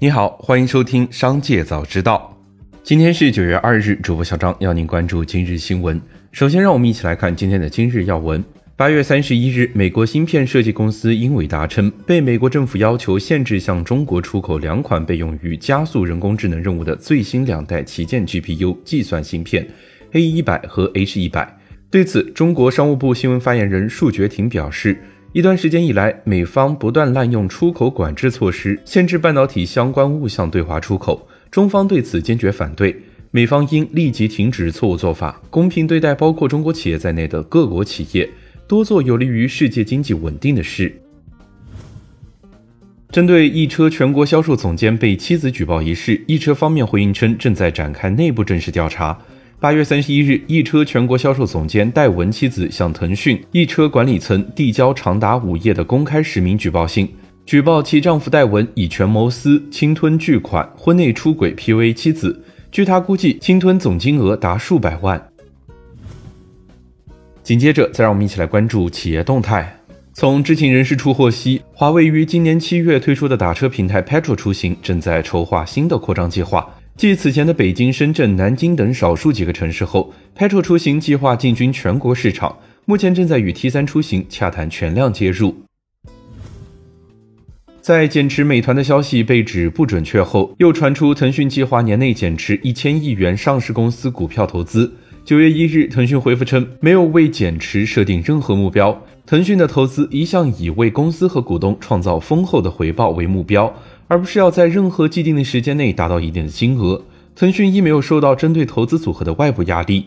你好，欢迎收听《商界早知道》。今天是九月二日，主播小张要您关注今日新闻。首先，让我们一起来看今天的今日要闻。八月三十一日，美国芯片设计公司英伟达称，被美国政府要求限制向中国出口两款被用于加速人工智能任务的最新两代旗舰 GPU 计算芯片 A 一百和 H 一百。对此，中国商务部新闻发言人束觉婷表示，一段时间以来，美方不断滥用出口管制措施，限制半导体相关物项对华出口，中方对此坚决反对，美方应立即停止错误做法，公平对待包括中国企业在内的各国企业。多做有利于世界经济稳定的事。针对易车全国销售总监被妻子举报一事，易车方面回应称，正在展开内部正式调查。八月三十一日，易车全国销售总监戴文妻子向腾讯易车管理层递交长达五页的公开实名举报信，举报其丈夫戴文以权谋私、侵吞巨款、婚内出轨 PUA 妻子。据他估计，侵吞总金额达数百万。紧接着，再让我们一起来关注企业动态。从知情人士处获悉，华为于今年七月推出的打车平台 Petrol 出行正在筹划新的扩张计划。继此前的北京、深圳、南京等少数几个城市后，Petro 出行计划进军全国市场，目前正在与 T 三出行洽谈全量接入。在减持美团的消息被指不准确后，又传出腾讯计划年内减持一千亿元上市公司股票投资。九月一日，腾讯回复称，没有为减持设定任何目标。腾讯的投资一向以为公司和股东创造丰厚的回报为目标，而不是要在任何既定的时间内达到一定的金额。腾讯亦没有受到针对投资组合的外部压力。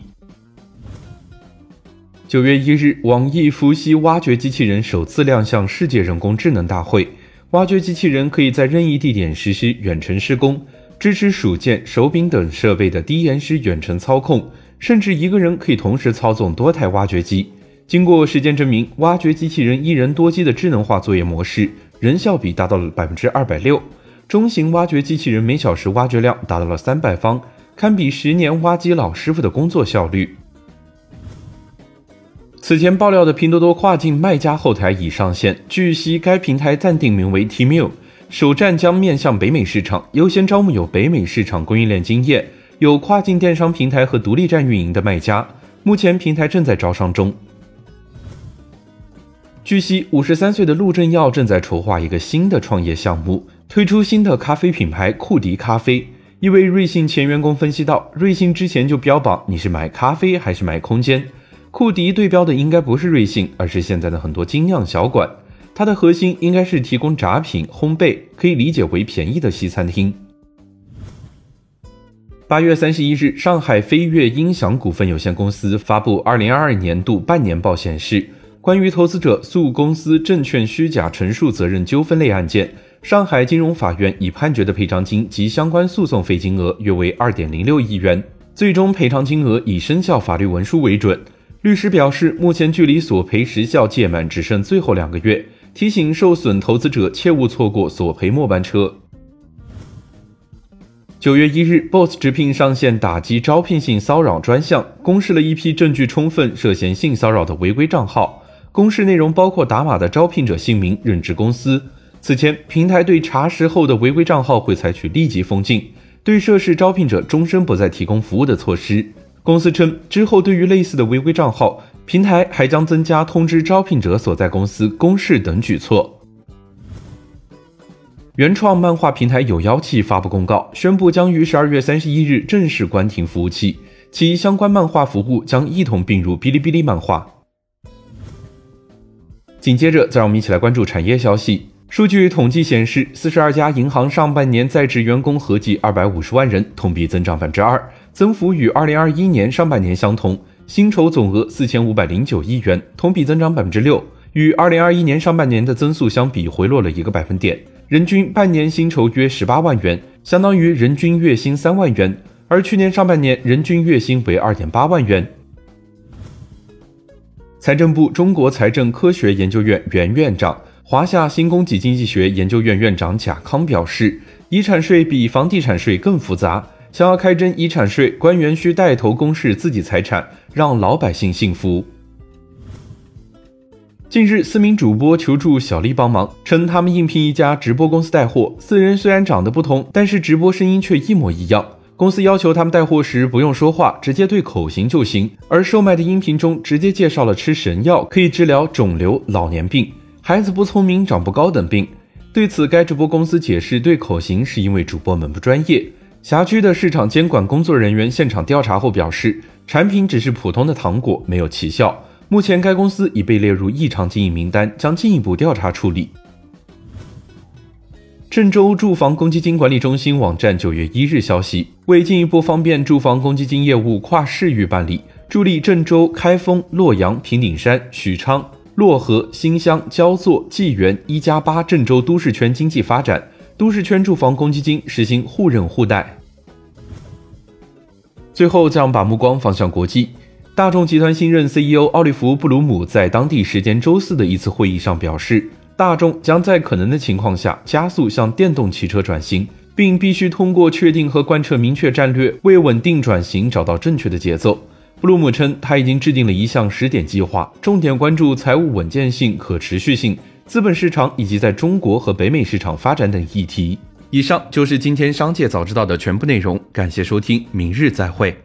九月一日，网易伏羲挖掘机器人首次亮相世界人工智能大会。挖掘机器人可以在任意地点实施远程施工，支持鼠键、手柄等设备的低延时远程操控。甚至一个人可以同时操纵多台挖掘机。经过实践证明，挖掘机器人一人多机的智能化作业模式，人效比达到了百分之二百六。中型挖掘机器人每小时挖掘量达到了三百方，堪比十年挖机老师傅的工作效率。此前爆料的拼多多跨境卖家后台已上线，据悉该平台暂定名为 TMU 首站将面向北美市场，优先招募有北美市场供应链经验。有跨境电商平台和独立站运营的卖家，目前平台正在招商中。据悉，五十三岁的陆正耀正在筹划一个新的创业项目，推出新的咖啡品牌库迪咖啡。一位瑞幸前员工分析到，瑞幸之前就标榜你是买咖啡还是买空间，库迪对标的应该不是瑞幸，而是现在的很多精酿小馆，它的核心应该是提供炸品、烘焙，可以理解为便宜的西餐厅。八月三十一日，上海飞跃音响股份有限公司发布二零二二年度半年报，显示，关于投资者诉公司证券虚假陈述责任纠纷类案件，上海金融法院已判决的赔偿金及相关诉讼费金额约为二点零六亿元，最终赔偿金额以生效法律文书为准。律师表示，目前距离索赔时效届满只剩最后两个月，提醒受损投资者切勿错过索赔末班车。九月一日，Boss 直聘上线打击招聘性骚扰专项，公示了一批证据充分涉嫌性骚扰的违规账号。公示内容包括打码的招聘者姓名、任职公司。此前，平台对查实后的违规账号会采取立即封禁，对涉事招聘者终身不再提供服务的措施。公司称，之后对于类似的违规账号，平台还将增加通知招聘者所在公司公示等举措。原创漫画平台有妖气发布公告，宣布将于十二月三十一日正式关停服务器，其相关漫画服务将一同并入哔哩哔哩漫画。紧接着，再让我们一起来关注产业消息。数据统计显示，四十二家银行上半年在职员工合计二百五十万人，同比增长百分之二，增幅与二零二一年上半年相同。薪酬总额四千五百零九亿元，同比增长百分之六，与二零二一年上半年的增速相比，回落了一个百分点。人均半年薪酬约十八万元，相当于人均月薪三万元，而去年上半年人均月薪为二点八万元。财政部中国财政科学研究院原院长、华夏新供给经济学研究院院长贾康表示，遗产税比房地产税更复杂，想要开征遗产税，官员需带头公示自己财产，让老百姓信服。近日，四名主播求助小丽帮忙，称他们应聘一家直播公司带货。四人虽然长得不同，但是直播声音却一模一样。公司要求他们带货时不用说话，直接对口型就行。而售卖的音频中直接介绍了吃神药可以治疗肿瘤、老年病、孩子不聪明、长不高等病。对此，该直播公司解释，对口型是因为主播们不专业。辖区的市场监管工作人员现场调查后表示，产品只是普通的糖果，没有奇效。目前，该公司已被列入异常经营名单，将进一步调查处理。郑州住房公积金管理中心网站九月一日消息，为进一步方便住房公积金业务跨市域办理，助力郑州、开封、洛阳、平顶山、许昌、漯河、新乡、焦作、济源一加八郑州都市圈经济发展，都市圈住房公积金实行互认互贷。最后，将把目光放向国际。大众集团新任 CEO 奥利弗·布鲁姆在当地时间周四的一次会议上表示，大众将在可能的情况下加速向电动汽车转型，并必须通过确定和贯彻明确战略，为稳定转型找到正确的节奏。布鲁姆称，他已经制定了一项十点计划，重点关注财务稳健性、可持续性、资本市场以及在中国和北美市场发展等议题。以上就是今天商界早知道的全部内容，感谢收听，明日再会。